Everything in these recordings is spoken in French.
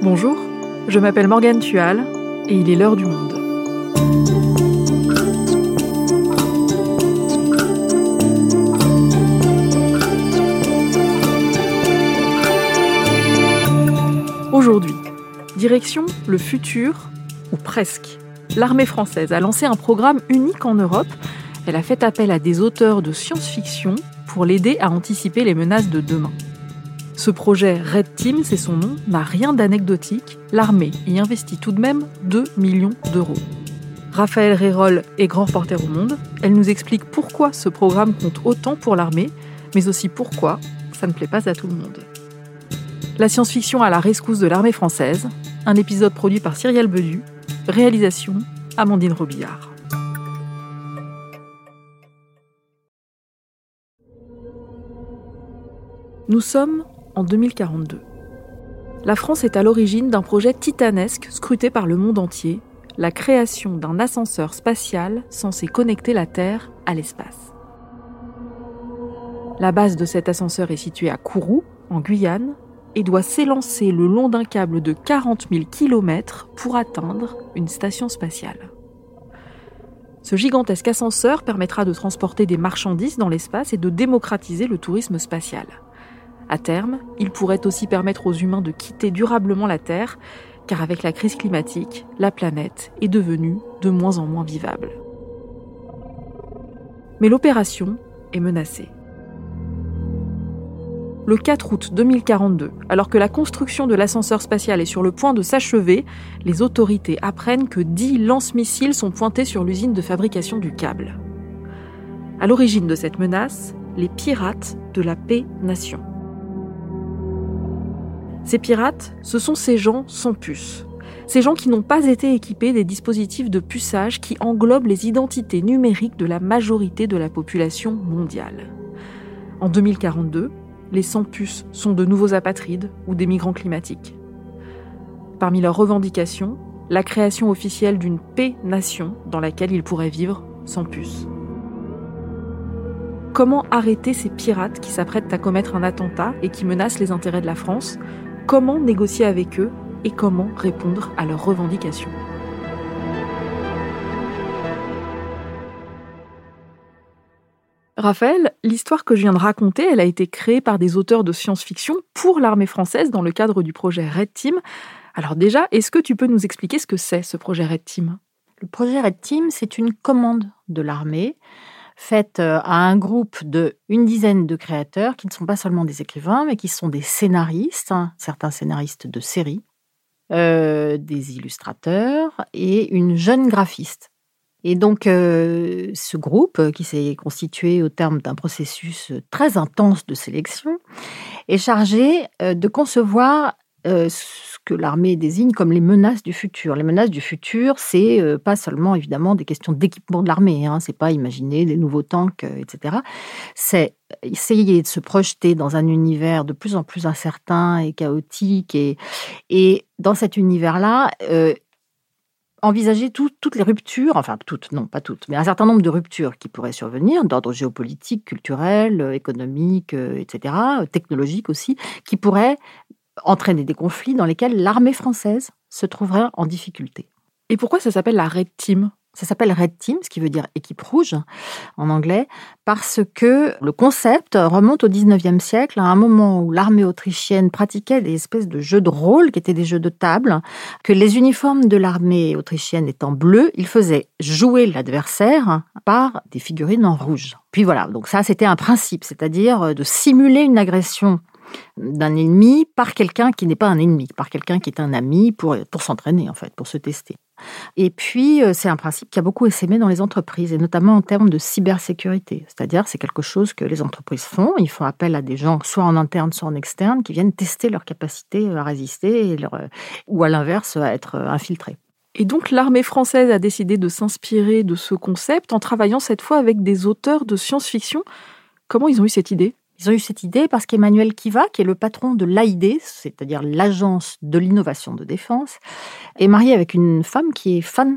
Bonjour, je m'appelle Morgane Tual et il est l'heure du monde. Aujourd'hui, direction le futur, ou presque. L'armée française a lancé un programme unique en Europe. Elle a fait appel à des auteurs de science-fiction pour l'aider à anticiper les menaces de demain. Ce projet Red Team, c'est son nom, n'a rien d'anecdotique. L'armée y investit tout de même 2 millions d'euros. Raphaël Rérol est grand reporter au monde. Elle nous explique pourquoi ce programme compte autant pour l'armée, mais aussi pourquoi ça ne plaît pas à tout le monde. La science-fiction à la rescousse de l'armée française, un épisode produit par Cyrielle Bedu, réalisation Amandine Robillard. Nous sommes en 2042. La France est à l'origine d'un projet titanesque scruté par le monde entier, la création d'un ascenseur spatial censé connecter la Terre à l'espace. La base de cet ascenseur est située à Kourou, en Guyane, et doit s'élancer le long d'un câble de 40 000 km pour atteindre une station spatiale. Ce gigantesque ascenseur permettra de transporter des marchandises dans l'espace et de démocratiser le tourisme spatial. À terme, il pourrait aussi permettre aux humains de quitter durablement la Terre, car avec la crise climatique, la planète est devenue de moins en moins vivable. Mais l'opération est menacée. Le 4 août 2042, alors que la construction de l'ascenseur spatial est sur le point de s'achever, les autorités apprennent que 10 lance-missiles sont pointés sur l'usine de fabrication du câble. À l'origine de cette menace, les pirates de la paix nation. Ces pirates, ce sont ces gens sans puce. Ces gens qui n'ont pas été équipés des dispositifs de puçage qui englobent les identités numériques de la majorité de la population mondiale. En 2042, les sans-puces sont de nouveaux apatrides ou des migrants climatiques. Parmi leurs revendications, la création officielle d'une paix-nation dans laquelle ils pourraient vivre sans puce. Comment arrêter ces pirates qui s'apprêtent à commettre un attentat et qui menacent les intérêts de la France comment négocier avec eux et comment répondre à leurs revendications. Raphaël, l'histoire que je viens de raconter, elle a été créée par des auteurs de science-fiction pour l'armée française dans le cadre du projet Red Team. Alors déjà, est-ce que tu peux nous expliquer ce que c'est ce projet Red Team? Le projet Red Team, c'est une commande de l'armée faite euh, à un groupe de une dizaine de créateurs qui ne sont pas seulement des écrivains, mais qui sont des scénaristes, hein, certains scénaristes de séries, euh, des illustrateurs et une jeune graphiste. Et donc, euh, ce groupe, qui s'est constitué au terme d'un processus très intense de sélection, est chargé de concevoir ce que l'armée désigne comme les menaces du futur. Les menaces du futur, c'est euh, pas seulement évidemment des questions d'équipement de l'armée, hein, c'est pas imaginer des nouveaux tanks, euh, etc. C'est essayer de se projeter dans un univers de plus en plus incertain et chaotique, et, et dans cet univers-là, euh, envisager toutes les ruptures, enfin toutes, non pas toutes, mais un certain nombre de ruptures qui pourraient survenir d'ordre géopolitique, culturel, économique, etc., technologique aussi, qui pourraient entraîner des conflits dans lesquels l'armée française se trouverait en difficulté. Et pourquoi ça s'appelle la Red Team? Ça s'appelle Red Team, ce qui veut dire équipe rouge en anglais, parce que le concept remonte au 19e siècle, à un moment où l'armée autrichienne pratiquait des espèces de jeux de rôle qui étaient des jeux de table, que les uniformes de l'armée autrichienne étant bleus, ils faisaient jouer l'adversaire par des figurines en rouge. Puis voilà, donc ça c'était un principe, c'est-à-dire de simuler une agression d'un ennemi par quelqu'un qui n'est pas un ennemi, par quelqu'un qui est un ami pour, pour s'entraîner en fait, pour se tester. Et puis, euh, c'est un principe qui a beaucoup essaimé dans les entreprises, et notamment en termes de cybersécurité. C'est-à-dire, c'est quelque chose que les entreprises font. Ils font appel à des gens, soit en interne, soit en externe, qui viennent tester leur capacité à résister, euh, ou à l'inverse, à être euh, infiltrés. Et donc l'armée française a décidé de s'inspirer de ce concept en travaillant cette fois avec des auteurs de science-fiction. Comment ils ont eu cette idée? Ils ont eu cette idée parce qu'Emmanuel Kiva, qui est le patron de l'AID, c'est-à-dire l'agence de l'innovation de défense, est marié avec une femme qui est fan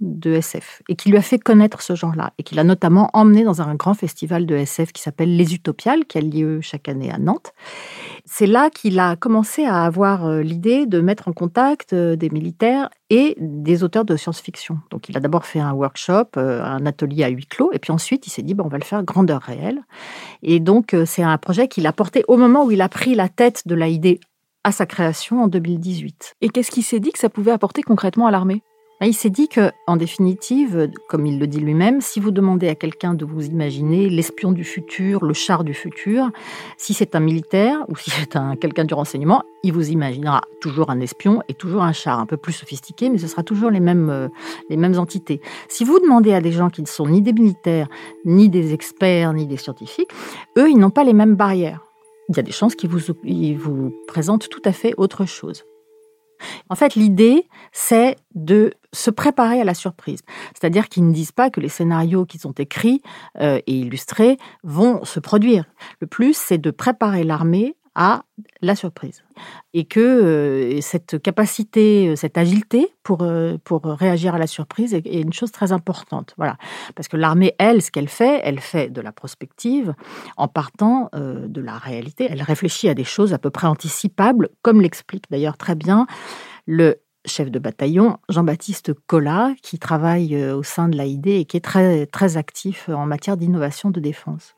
de SF et qui lui a fait connaître ce genre-là et qui l'a notamment emmené dans un grand festival de SF qui s'appelle Les Utopiales qui a lieu chaque année à Nantes. c'est là qu'il a commencé à avoir euh, l'idée de mettre en contact euh, des militaires et des auteurs de science-fiction. Donc il a d'abord fait un workshop, euh, un atelier à huis clos, et puis ensuite il s'est dit, bon, on va le faire grandeur réelle. Et donc c'est un projet qu'il a porté au moment où il a pris la tête de la idée à sa création en 2018. Et qu'est-ce qu'il s'est dit que ça pouvait apporter concrètement à l'armée? Il s'est dit que, en définitive, comme il le dit lui-même, si vous demandez à quelqu'un de vous imaginer l'espion du futur, le char du futur, si c'est un militaire ou si c'est un quelqu'un du renseignement, il vous imaginera toujours un espion et toujours un char, un peu plus sophistiqué, mais ce sera toujours les mêmes, euh, les mêmes entités. Si vous demandez à des gens qui ne sont ni des militaires, ni des experts, ni des scientifiques, eux, ils n'ont pas les mêmes barrières. Il y a des chances qu'ils vous, vous présentent tout à fait autre chose. En fait, l'idée, c'est de se préparer à la surprise. C'est-à-dire qu'ils ne disent pas que les scénarios qui sont écrits euh, et illustrés vont se produire. Le plus, c'est de préparer l'armée à la surprise. Et que euh, cette capacité, euh, cette agilité pour, pour réagir à la surprise est, une chose très importante. Voilà. Parce que l'armée, elle, ce qu'elle fait, elle fait de la prospective en partant de la réalité. Elle réfléchit à des choses à peu près anticipables, comme l'explique d'ailleurs très bien le chef de bataillon, Jean-Baptiste Collat, qui travaille euh, au sein de l'AID et qui est très, très actif en matière d'innovation de défense.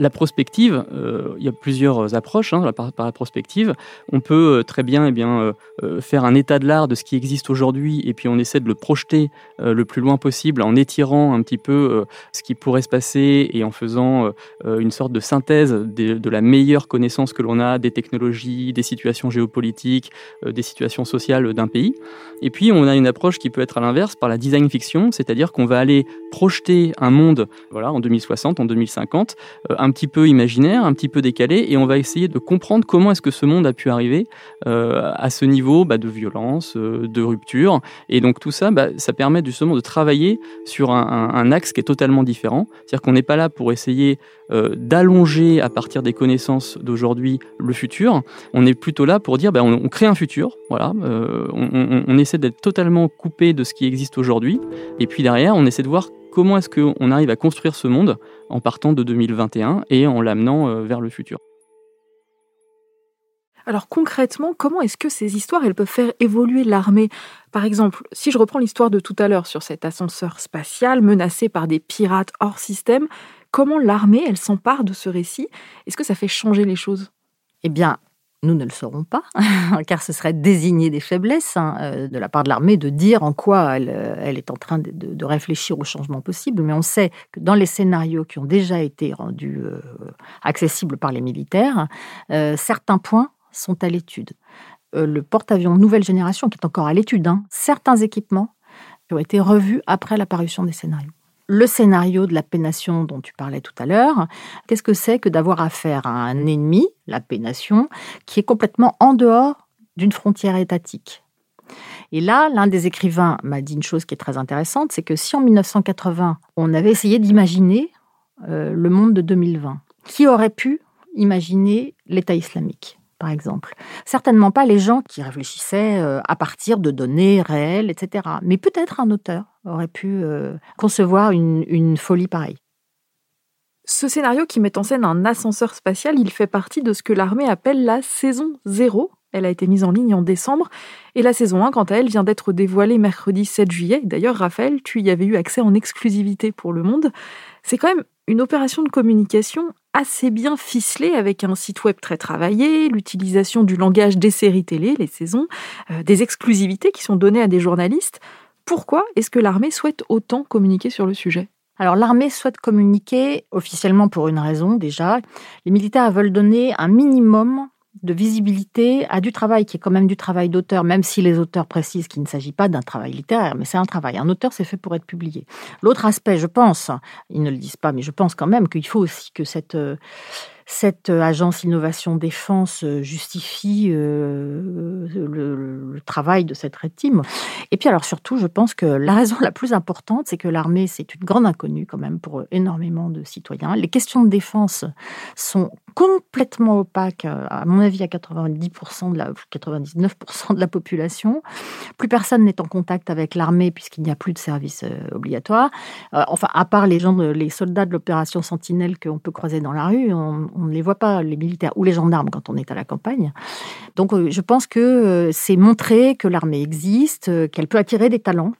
La prospective, euh, il y a plusieurs approches hein, par, la prospective. On peut euh, très bien, eh bien euh, faire un état de l'art de ce qui existe aujourd'hui et puis on essaie de le projeter le plus loin possible en étirant un petit peu ce qui pourrait se passer et en faisant une sorte de synthèse de, la meilleure connaissance que l'on a des technologies, des situations géopolitiques, des situations sociales d'un pays. Et puis on a une approche qui peut être à l'inverse par la design fiction, c'est-à-dire qu'on va aller projeter un monde, voilà, en 2060, en 2050, un un petit peu imaginaire, un petit peu décalé, et on va essayer de comprendre comment est-ce que ce monde a pu arriver euh, à ce niveau bah, de violence, euh, de rupture. Et donc tout ça, bah, ça permet justement de travailler sur un, axe qui est totalement différent. C'est-à-dire qu'on n'est pas là pour essayer euh, d'allonger à partir des connaissances d'aujourd'hui le futur. On est plutôt là pour dire, bah, on, crée un futur. Voilà, on, on essaie d'être totalement coupé de ce qui existe aujourd'hui. Et puis derrière, on essaie de voir comment est-ce qu'on arrive à construire ce monde en partant de 2021 et en l'amenant euh, vers le futur? Alors concrètement, comment est-ce que ces histoires elles peuvent faire évoluer l'armée? Par exemple, si je reprends l'histoire de tout à l'heure sur cet ascenseur spatial menacé par des pirates hors système, comment l'armée elle s'empare de ce récit? Est-ce que ça fait changer les choses? Eh bien, nous ne le saurons pas, car ce serait désigner des faiblesses hein, euh, de la part de l'armée de dire en quoi elle, euh, est en train de, réfléchir aux changements possibles. Mais on sait que dans les scénarios qui ont déjà été rendus euh, accessibles par les militaires, certains points sont à l'étude. le porte-avions nouvelle génération, qui est encore à l'étude, hein, certains équipements qui ont été revus après l'apparition des scénarios le scénario de la pénation dont tu parlais tout à l'heure, qu'est-ce que c'est que d'avoir affaire à un ennemi, la pénation, qui est complètement en dehors d'une frontière étatique? Et là, l'un des écrivains m'a dit une chose qui est très intéressante, c'est que si en 1980, on avait essayé d'imaginer euh, le monde de 2020, qui aurait pu imaginer l'État islamique? Par exemple. Certainement pas les gens qui réfléchissaient euh, à partir de données réelles, etc. Mais peut-être un auteur aurait pu euh, concevoir une, folie pareille. Ce scénario qui met en scène un ascenseur spatial, il fait partie de ce que l'armée appelle la saison 0. Elle a été mise en ligne en décembre. Et la saison 1, quant à elle, vient d'être dévoilée mercredi 7 juillet. D'ailleurs, Raphaël, tu y avais eu accès en exclusivité pour Le Monde. C'est quand même une opération de communication assez bien ficelée avec un site web très travaillé, l'utilisation du langage des séries télé, les saisons, euh, des exclusivités qui sont données à des journalistes. Pourquoi est-ce que l'armée souhaite autant communiquer sur le sujet? Alors l'armée souhaite communiquer officiellement pour une raison déjà. Les militaires veulent donner un minimum de visibilité à du travail qui est quand même du travail d'auteur, même si les auteurs précisent qu'il ne s'agit pas d'un travail littéraire, mais c'est un travail. Un auteur, c'est fait pour être publié. L'autre aspect, je pense, ils ne le disent pas, mais je pense quand même qu'il faut aussi que cette... Euh, cette euh, agence innovation défense euh, justifie le, travail de cette red. Et puis alors surtout, je pense que la raison la plus importante, c'est que l'armée, c'est une grande inconnue quand même pour énormément de citoyens. Les questions de défense sont complètement opaque, euh, à mon avis, à 90% de la, 99% de la population. Plus personne n'est en contact avec l'armée puisqu'il n'y a plus de service euh, obligatoire. Euh, enfin, à part les soldats de l'opération Sentinelle qu'on peut croiser dans la rue, on, on, ne les voit pas, les militaires ou les gendarmes quand on est à la campagne. Donc, je pense que c'est montrer que l'armée existe, qu'elle peut attirer des talents,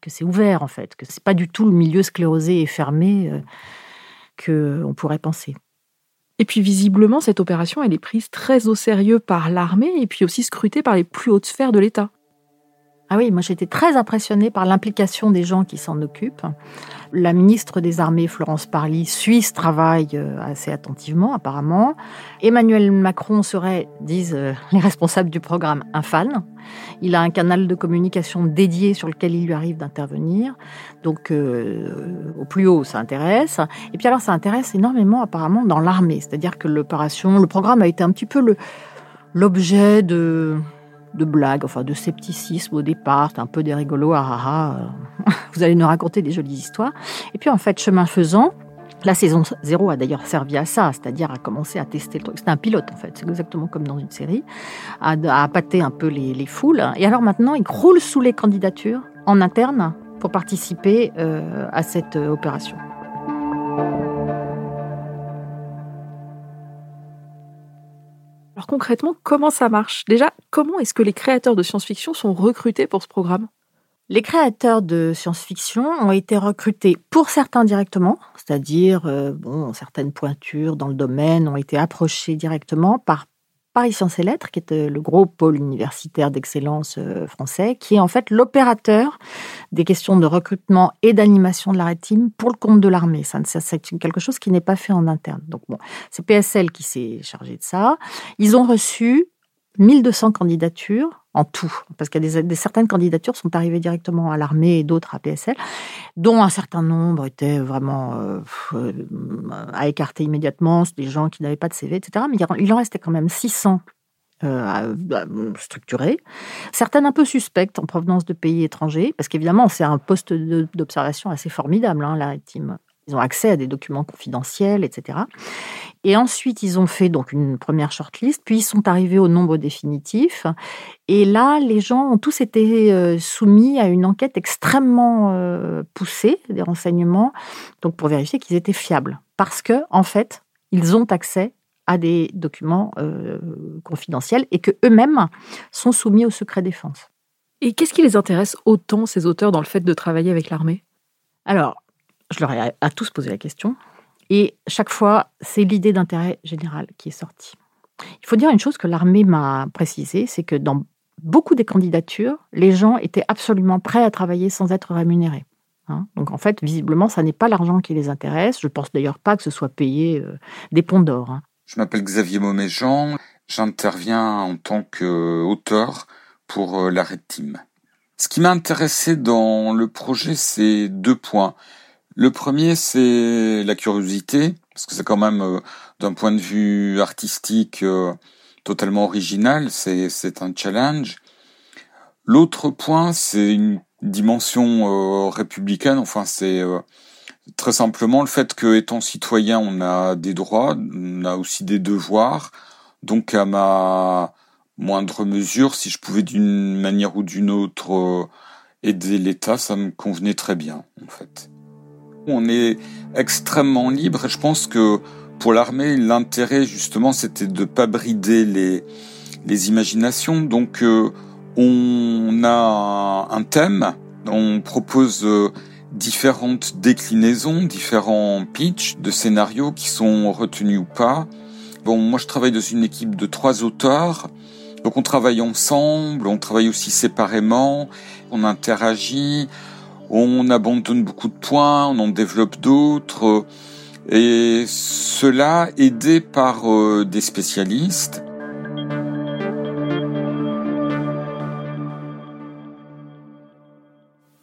que c'est ouvert en fait, que c'est pas du tout le milieu sclérosé et fermé que on pourrait penser. Et puis visiblement, cette opération, elle est prise très au sérieux par l'armée et puis aussi scrutée par les plus hautes sphères de l'État. Ah oui, moi j'étais très impressionnée par l'implication des gens qui s'en occupent. La ministre des Armées, Florence Parly, suit ce travail euh, assez attentivement apparemment. Emmanuel Macron serait, disent euh, les responsables du programme, un fan. Il a un canal de communication dédié sur lequel il lui arrive d'intervenir. Donc euh, au plus haut, ça intéresse. Et puis alors ça intéresse énormément apparemment dans l'armée. C'est-à-dire que l'opération, le programme a été un petit peu l'objet de de blagues, enfin de scepticisme au départ, un peu des rigolos, ah, ah, ah, vous allez nous raconter des jolies histoires. Et puis en fait, chemin faisant, la saison 0 a d'ailleurs servi à ça, c'est-à-dire à commencer à tester le truc. C'était un pilote en fait, c'est exactement comme dans une série, à, à appâter un peu les, foules. Et alors maintenant, il croule sous les candidatures en interne pour participer euh, à cette euh, opération. Alors concrètement, comment ça marche? Déjà, comment est-ce que les créateurs de science-fiction sont recrutés pour ce programme? Les créateurs de science-fiction ont été recrutés pour certains directement, c'est-à-dire euh, certaines pointures dans le domaine ont été approchées directement par Paris Sciences et Lettres, qui est euh, le gros pôle universitaire d'excellence euh, français, qui est en fait l'opérateur des questions de recrutement et d'animation de la rétime pour le compte de l'armée. Ça, c'est quelque chose qui n'est pas fait en interne. Donc bon, c'est PSL qui s'est chargé de ça. Ils ont reçu 1200 candidatures en tout, parce que des, certaines candidatures sont arrivées directement à l'armée et d'autres à PSL, dont un certain nombre étaient vraiment euh, à écarter immédiatement, des gens qui n'avaient pas de CV, etc. Mais il en restait quand même 600 euh, structurés, certaines un peu suspectes en provenance de pays étrangers, parce qu'évidemment c'est un poste d'observation assez formidable, hein, la team. Ils ont accès à des documents confidentiels, etc. Et ensuite, ils ont fait donc une première shortlist, puis ils sont arrivés au nombre définitif. Et là, les gens ont tous été euh, soumis à une enquête extrêmement euh, poussée des renseignements, donc pour vérifier qu'ils étaient fiables, parce que en fait, ils ont accès à des documents euh, confidentiels et que eux-mêmes sont soumis au secret défense. Et qu'est-ce qui les intéresse autant ces auteurs dans le fait de travailler avec l'armée? Alors, je leur ai à tous posé la question. Et chaque fois, c'est l'idée d'intérêt général qui est sortie. Il faut dire une chose que l'armée m'a précisé, c'est que dans beaucoup des candidatures, les gens étaient absolument prêts à travailler sans être rémunérés. Hein. Donc en fait, visiblement, ça n'est pas l'argent qui les intéresse. Je pense d'ailleurs pas que ce soit payé euh, des ponts d'or. Hein. Je m'appelle Xavier Moméjean. J'interviens en tant qu'auteur pour euh, l'arrêt de team. Ce qui m'a intéressé dans le projet, c'est deux points. Le premier, c'est la curiosité, parce que c'est quand même, euh, d'un point de vue artistique, euh, totalement original, c'est un challenge. L'autre point, c'est une dimension euh, républicaine, enfin c'est très simplement le fait que, étant citoyen, on a des droits, on a aussi des devoirs, donc à ma moindre mesure, si je pouvais d'une manière ou d'une autre aider l'État, ça me convenait très bien, en fait. On est extrêmement libre et je pense que pour l'armée, l'intérêt justement, c'était de pas brider les, les imaginations. Donc, euh, on a un thème, on propose euh, différentes déclinaisons, différents pitchs de scénarios qui sont retenus ou pas. Bon, moi, je travaille dans une équipe de trois auteurs. Donc, on travaille ensemble, on travaille aussi séparément, on interagit, on abandonne beaucoup de points, on en développe d'autres, et cela aidé par euh, des spécialistes.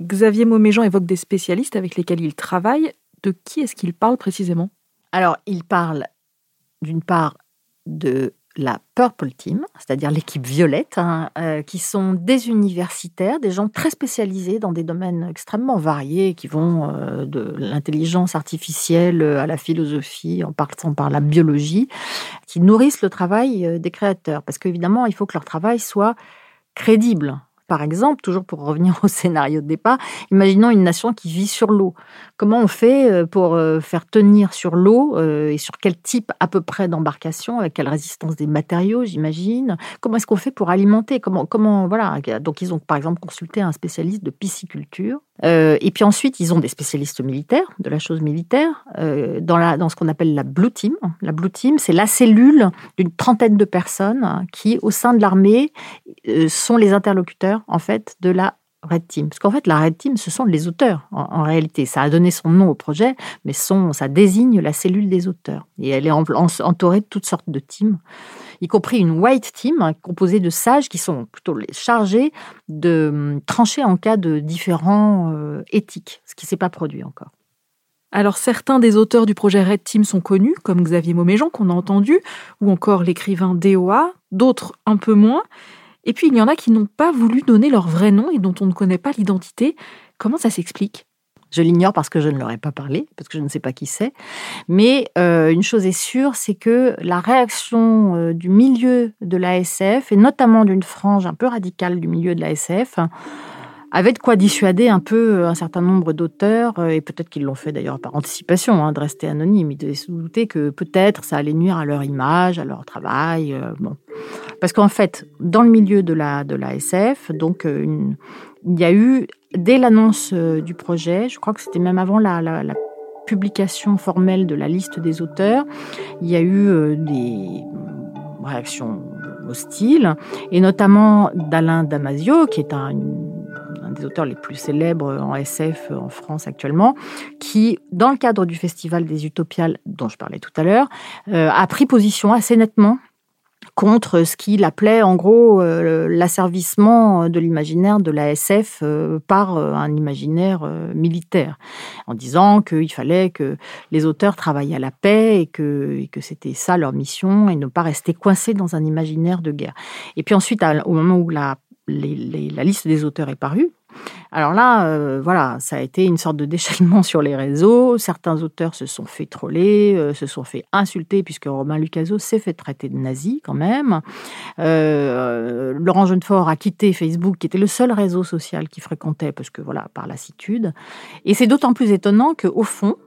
Xavier Mauméjean évoque des spécialistes avec lesquels il travaille. De qui est-ce qu'il parle précisément? Alors, il parle d'une part de la Purple Team, c'est-à-dire l'équipe violette, hein, euh, qui sont des universitaires, des gens très spécialisés dans des domaines extrêmement variés, qui vont euh, de l'intelligence artificielle à la philosophie, en passant par la biologie, qui nourrissent le travail euh, des créateurs. Parce qu'évidemment, il faut que leur travail soit crédible. Par exemple, toujours pour revenir au scénario de départ, imaginons une nation qui vit sur l'eau. Comment on fait euh, pour euh, faire tenir sur l'eau euh, et sur quel type à peu près d'embarcation, avec quelle résistance des matériaux, j'imagine? Comment est-ce qu'on fait pour alimenter? Comment, comment, voilà. Donc, ils ont par exemple consulté un spécialiste de pisciculture. et puis ensuite, ils ont des spécialistes militaires, de la chose militaire, dans, la, dans ce qu'on appelle la Blue Team. La Blue Team, c'est la cellule d'une trentaine de personnes qui, au sein de l'armée, sont les interlocuteurs en fait de la Red Team. Parce qu'en fait, la Red Team, ce sont les auteurs, en, réalité. Ça a donné son nom au projet, mais son, ça désigne la cellule des auteurs. Et elle est entourée de toutes sortes de teams, y compris une White Team, hein, composée de sages qui sont plutôt chargés de hum, trancher en cas de différents euh, éthiques, ce qui ne s'est pas produit encore. Alors certains des auteurs du projet Red Team sont connus, comme Xavier Mauméjean qu'on a entendu, ou encore l'écrivain DOA, d'autres un peu moins. Et puis il y en a qui n'ont pas voulu donner leur vrai nom et dont on ne connaît pas l'identité. Comment ça s'explique? Je l'ignore parce que je ne leur ai pas parlé, parce que je ne sais pas qui c'est. Mais euh, une chose est sûre, c'est que la réaction euh, du milieu de l'ASF, et notamment d'une frange un peu radicale du milieu de l'ASF, avait de quoi dissuader un peu euh, un certain nombre d'auteurs, et peut-être qu'ils l'ont fait d'ailleurs par anticipation, hein, de rester anonymes. Ils devaient se douter que peut-être ça allait nuire à leur image, à leur travail. bon. Parce qu'en fait, dans le milieu de la, SF, donc, euh, il y a eu, dès l'annonce euh, du projet, je crois que c'était même avant la, publication formelle de la liste des auteurs, il y a eu euh, des réactions hostiles, et notamment d'Alain Damasio, qui est un, des auteurs les plus célèbres en SF en France actuellement, qui, dans le cadre du Festival des Utopiales, dont je parlais tout à l'heure, a pris position assez nettement contre ce qu'il appelait en gros euh, l'asservissement de l'imaginaire de la SF euh, par euh, un imaginaire militaire, en disant qu'il fallait que les auteurs travaillent à la paix et que, c'était ça leur mission et ne pas rester coincés dans un imaginaire de guerre. Et puis ensuite, au moment où la liste des auteurs est parue, alors là, euh, voilà, ça a été une sorte de déchaînement sur les réseaux. Certains auteurs se sont fait troller, euh, se sont fait insulter, puisque Romain Lucaso s'est fait traiter de nazi quand même. Euh, Laurent Jeunefort a quitté Facebook, qui était le seul réseau social qu'il fréquentait, parce que voilà, par lassitude. Et c'est d'autant plus étonnant qu'au fond,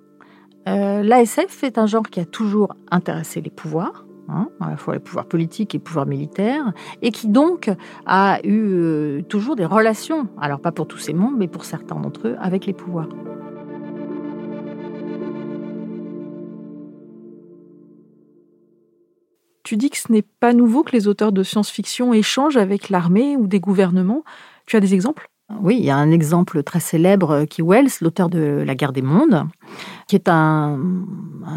l'ASF est un genre qui a toujours intéressé les pouvoirs Hein, à la fois les pouvoirs politiques et les pouvoirs militaires, et qui donc a eu euh, toujours des relations, alors pas pour tous ces membres, mais pour certains d'entre eux, avec les pouvoirs. Tu dis que ce n'est pas nouveau que les auteurs de science-fiction échangent avec l'armée ou des gouvernements. Tu as des exemples? Oui, il y a un exemple très célèbre euh, qui Wells, l'auteur de La guerre des mondes, qui est un,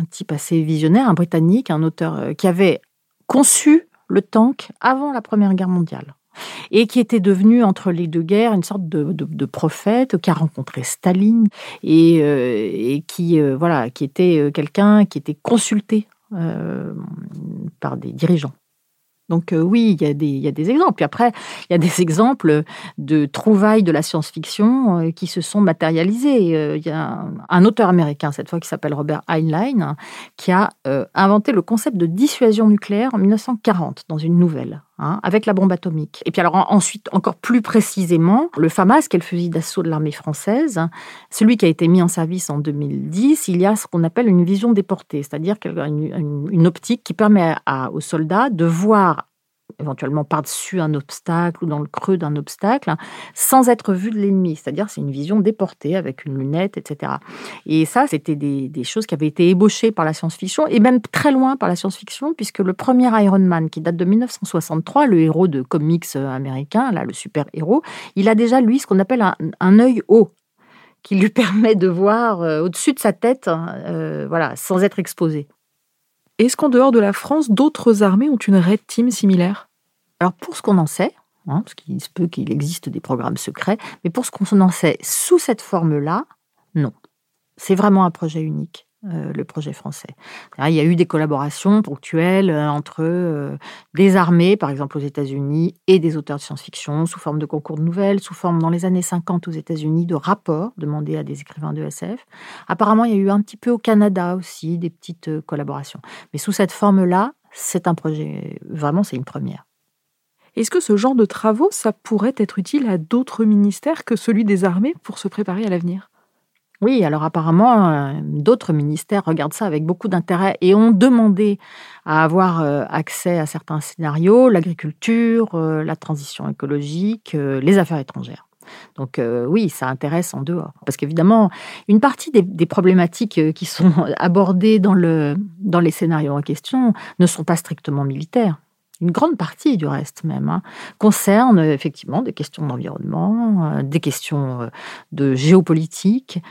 type assez visionnaire, un Britannique, un auteur euh, qui avait conçu le tank avant la Première Guerre mondiale et qui était devenu entre les deux guerres une sorte de, prophète qui a rencontré Staline et, euh, qui voilà qui était quelqu'un qui était consulté par des dirigeants. Donc euh, oui, il y, a des, exemples. Puis après, il y a des exemples de trouvailles de la science-fiction euh, qui se sont matérialisées. Euh, il y a un, auteur américain, cette fois, qui s'appelle Robert Heinlein, qui a inventé le concept de dissuasion nucléaire en 1940 dans une nouvelle. Hein, avec la bombe atomique. Et puis alors ensuite, encore plus précisément, le FAMAS, qui est le fusil d'assaut de l'armée française, celui qui a été mis en service en 2010, il y a ce qu'on appelle une vision déportée, c'est-à-dire une, une, optique qui permet aux soldats de voir éventuellement par-dessus un obstacle ou dans le creux d'un obstacle, sans être vu de l'ennemi. C'est-à-dire, c'est une vision déportée avec une lunette, etc. Et ça, c'était des, choses qui avaient été ébauchées par la science-fiction, et même très loin par la science-fiction, puisque le premier Iron Man, qui date de 1963, le héros de comics américain, là, le super-héros, il a déjà, lui, ce qu'on appelle un, œil haut qui lui permet de voir euh, au-dessus de sa tête, euh, voilà, sans être exposé. Est-ce qu'en dehors de la France, d'autres armées ont une Red Team similaire? Alors pour ce qu'on en sait, hein, parce qu'il se peut qu'il existe des programmes secrets, mais pour ce qu'on en sait sous cette forme-là, non. C'est vraiment un projet unique. euh, le projet français. Il y a eu des collaborations ponctuelles euh, entre euh, des armées, par exemple aux États-Unis, et des auteurs de science-fiction, sous forme de concours de nouvelles, sous forme dans les années 50 aux États-Unis de rapports demandés à des écrivains de SF. Apparemment, il y a eu un petit peu au Canada aussi des petites collaborations. Mais sous cette forme-là, c'est un projet, vraiment, c'est une première. Est-ce que ce genre de travaux, ça pourrait être utile à d'autres ministères que celui des armées pour se préparer à l'avenir? Oui, alors apparemment, euh, d'autres ministères regardent ça avec beaucoup d'intérêt et ont demandé à avoir euh, accès à certains scénarios, l'agriculture, euh, la transition écologique, les affaires étrangères. Donc oui, ça intéresse en dehors. Parce qu'évidemment, une partie des, problématiques qui sont abordées dans, le, dans les scénarios en question ne sont pas strictement militaires une grande partie du reste même, hein, concerne effectivement des questions d'environnement, euh, des questions euh, de géopolitique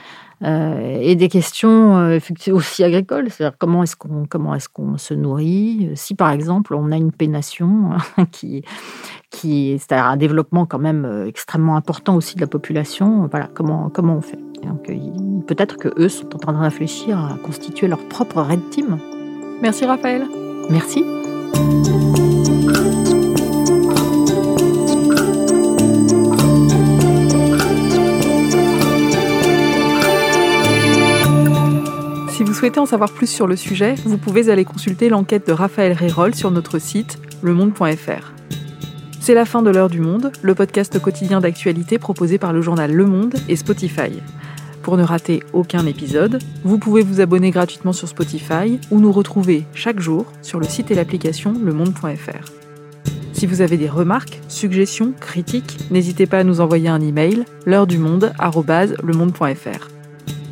euh, et des questions aussi agricoles. C'est-à-dire comment est-ce qu'on comment est-ce qu'on se nourrit Si par exemple on a une pénation qui qui c'est un développement quand même extrêmement important aussi de la population, voilà comment comment on fait. Peut-être que eux sont en train de réfléchir à constituer leur propre red team. Merci Raphaël. Merci. Souhaitez en savoir plus sur le sujet, vous pouvez aller consulter l'enquête de Raphaël Rérol sur notre site lemonde.fr. C'est la fin de l'heure du monde, le podcast quotidien d'actualité proposé par le journal Le Monde et Spotify. Pour ne rater aucun épisode, vous pouvez vous abonner gratuitement sur Spotify ou nous retrouver chaque jour sur le site et l'application lemonde.fr. Si vous avez des remarques, suggestions, critiques, n'hésitez pas à nous envoyer un email l'heure du monde